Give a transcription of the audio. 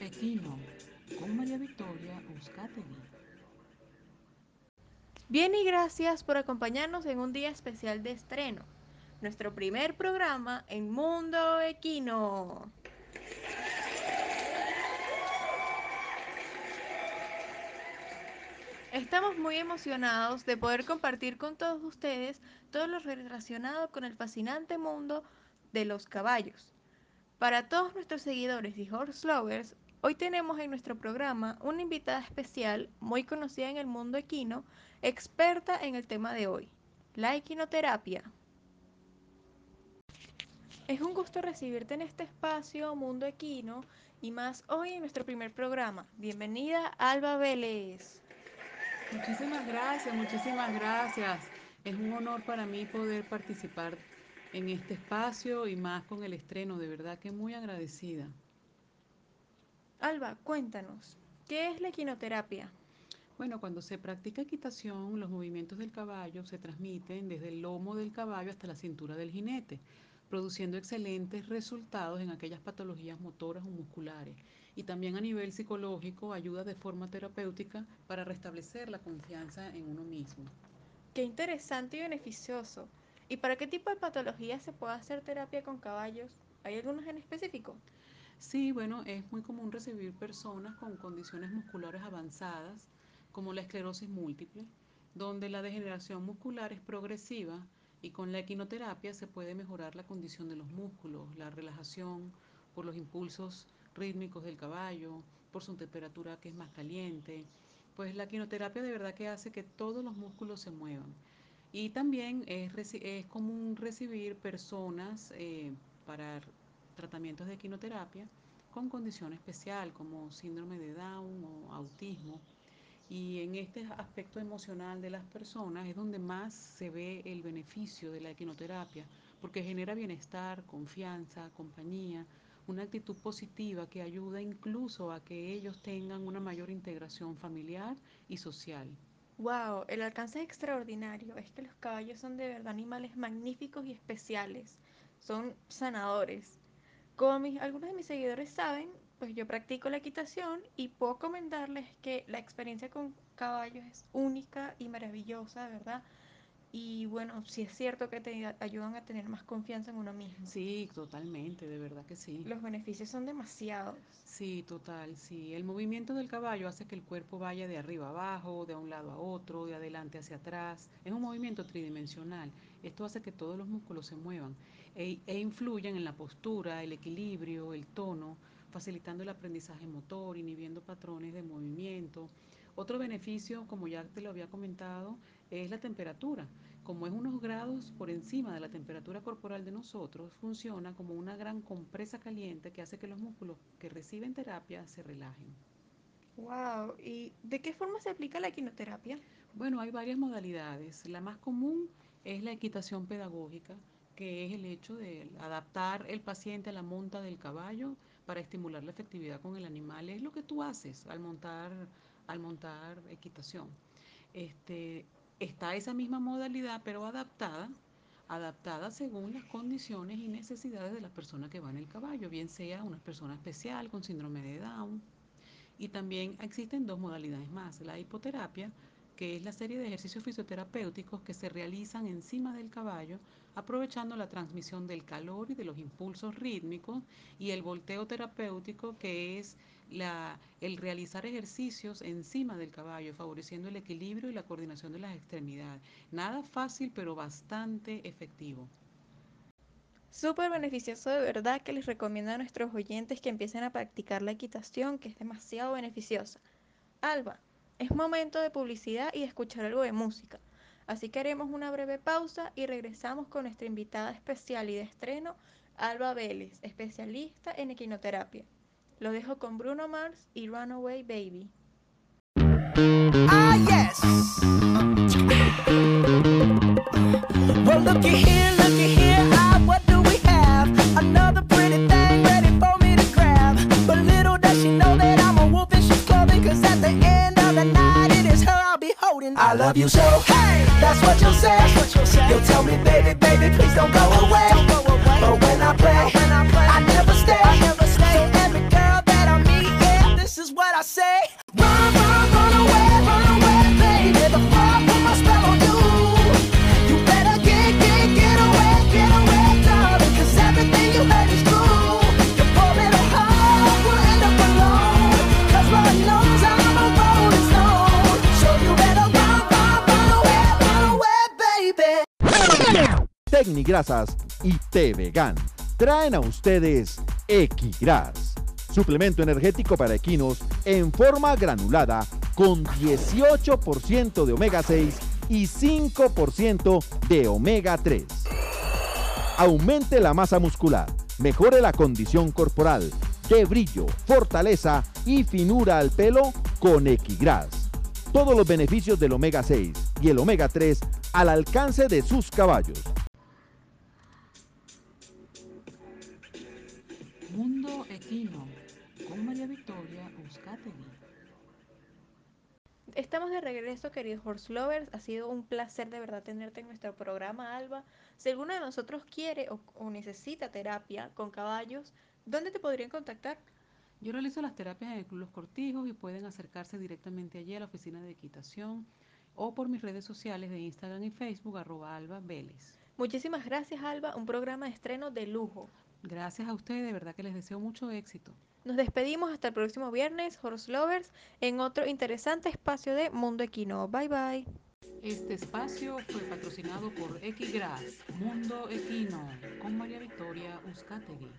Equino con María Victoria Uzcategui. Bien y gracias por acompañarnos en un día especial de estreno, nuestro primer programa en Mundo Equino. Estamos muy emocionados de poder compartir con todos ustedes todo lo relacionado con el fascinante mundo de los caballos. Para todos nuestros seguidores y horse lovers, hoy tenemos en nuestro programa una invitada especial muy conocida en el mundo equino, experta en el tema de hoy, la equinoterapia. Es un gusto recibirte en este espacio Mundo Equino y más hoy en nuestro primer programa. Bienvenida Alba Vélez. Muchísimas gracias, muchísimas gracias. Es un honor para mí poder participar en este espacio y más con el estreno, de verdad que muy agradecida. Alba, cuéntanos, ¿qué es la equinoterapia? Bueno, cuando se practica equitación, los movimientos del caballo se transmiten desde el lomo del caballo hasta la cintura del jinete, produciendo excelentes resultados en aquellas patologías motoras o musculares y también a nivel psicológico ayuda de forma terapéutica para restablecer la confianza en uno mismo. Qué interesante y beneficioso. ¿Y para qué tipo de patologías se puede hacer terapia con caballos? ¿Hay algunos en específico? Sí, bueno, es muy común recibir personas con condiciones musculares avanzadas, como la esclerosis múltiple, donde la degeneración muscular es progresiva y con la equinoterapia se puede mejorar la condición de los músculos, la relajación por los impulsos rítmicos del caballo, por su temperatura que es más caliente. Pues la quinoterapia de verdad que hace que todos los músculos se muevan. Y también es, es común recibir personas eh, para tratamientos de quinoterapia con condición especial como síndrome de Down o autismo. Y en este aspecto emocional de las personas es donde más se ve el beneficio de la equinoterapia, porque genera bienestar, confianza, compañía, una actitud positiva que ayuda incluso a que ellos tengan una mayor integración familiar y social. Wow, el alcance es extraordinario. Es que los caballos son de verdad animales magníficos y especiales. Son sanadores. Como algunos de mis seguidores saben, pues yo practico la equitación y puedo comentarles que la experiencia con caballos es única y maravillosa, ¿verdad? Y bueno, sí es cierto que te ayudan a tener más confianza en uno mismo. Sí, totalmente, de verdad que sí. Los beneficios son demasiados. Sí, total, sí. El movimiento del caballo hace que el cuerpo vaya de arriba a abajo, de un lado a otro, de adelante hacia atrás. Es un movimiento tridimensional. Esto hace que todos los músculos se muevan e, e influyan en la postura, el equilibrio, el tono, facilitando el aprendizaje motor, inhibiendo patrones de movimiento. Otro beneficio, como ya te lo había comentado, es la temperatura. Como es unos grados por encima de la temperatura corporal de nosotros, funciona como una gran compresa caliente que hace que los músculos que reciben terapia se relajen. Wow, ¿y de qué forma se aplica la equinoterapia? Bueno, hay varias modalidades. La más común es la equitación pedagógica, que es el hecho de adaptar el paciente a la monta del caballo para estimular la efectividad con el animal. Es lo que tú haces al montar, al montar equitación. Este, está esa misma modalidad, pero adaptada, adaptada según las condiciones y necesidades de la persona que va en el caballo, bien sea una persona especial con síndrome de Down. Y también existen dos modalidades más, la hipoterapia, que es la serie de ejercicios fisioterapéuticos que se realizan encima del caballo, aprovechando la transmisión del calor y de los impulsos rítmicos, y el volteo terapéutico, que es el realizar ejercicios encima del caballo, favoreciendo el equilibrio y la coordinación de las extremidades. Nada fácil, pero bastante efectivo. Súper beneficioso de verdad que les recomiendo a nuestros oyentes que empiecen a practicar la equitación, que es demasiado beneficiosa. Alba, es momento de publicidad y de escuchar algo de música. Así que haremos una breve pausa y regresamos con nuestra invitada especial y de estreno, Alba Vélez, especialista en equinoterapia. Lo dejo con Bruno Mars y Runaway Baby. Ah, yes. I love you so. Hey, that's what you'll say. you will tell me, baby, baby, please don't go away. Don't go away. But when I play, when I, play I, never stay. I never stay. So every girl that I meet, yeah, this is what I say. Semigrasas y T-Vegan traen a ustedes Equigras, suplemento energético para equinos en forma granulada con 18% de omega 6 y 5% de omega 3. Aumente la masa muscular, mejore la condición corporal, de brillo, fortaleza y finura al pelo con Equigras. Todos los beneficios del omega 6 y el omega 3 al alcance de sus caballos. Equino con María Victoria Uzcategui. Estamos de regreso, queridos horse lovers. Ha sido un placer de verdad tenerte en nuestro programa, Alba. Si alguno de nosotros quiere o, o necesita terapia con caballos, ¿dónde te podrían contactar? Yo realizo las terapias en el Club Los Cortijos y pueden acercarse directamente allí a la oficina de equitación o por mis redes sociales de Instagram y Facebook, arroba Alba Vélez. Muchísimas gracias, Alba. Un programa de estreno de lujo. Gracias a ustedes, de verdad que les deseo mucho éxito. Nos despedimos hasta el próximo viernes, Horse Lovers, en otro interesante espacio de Mundo Equino. Bye bye. Este espacio fue patrocinado por Equigras, Mundo Equino, con María Victoria Uzcategui.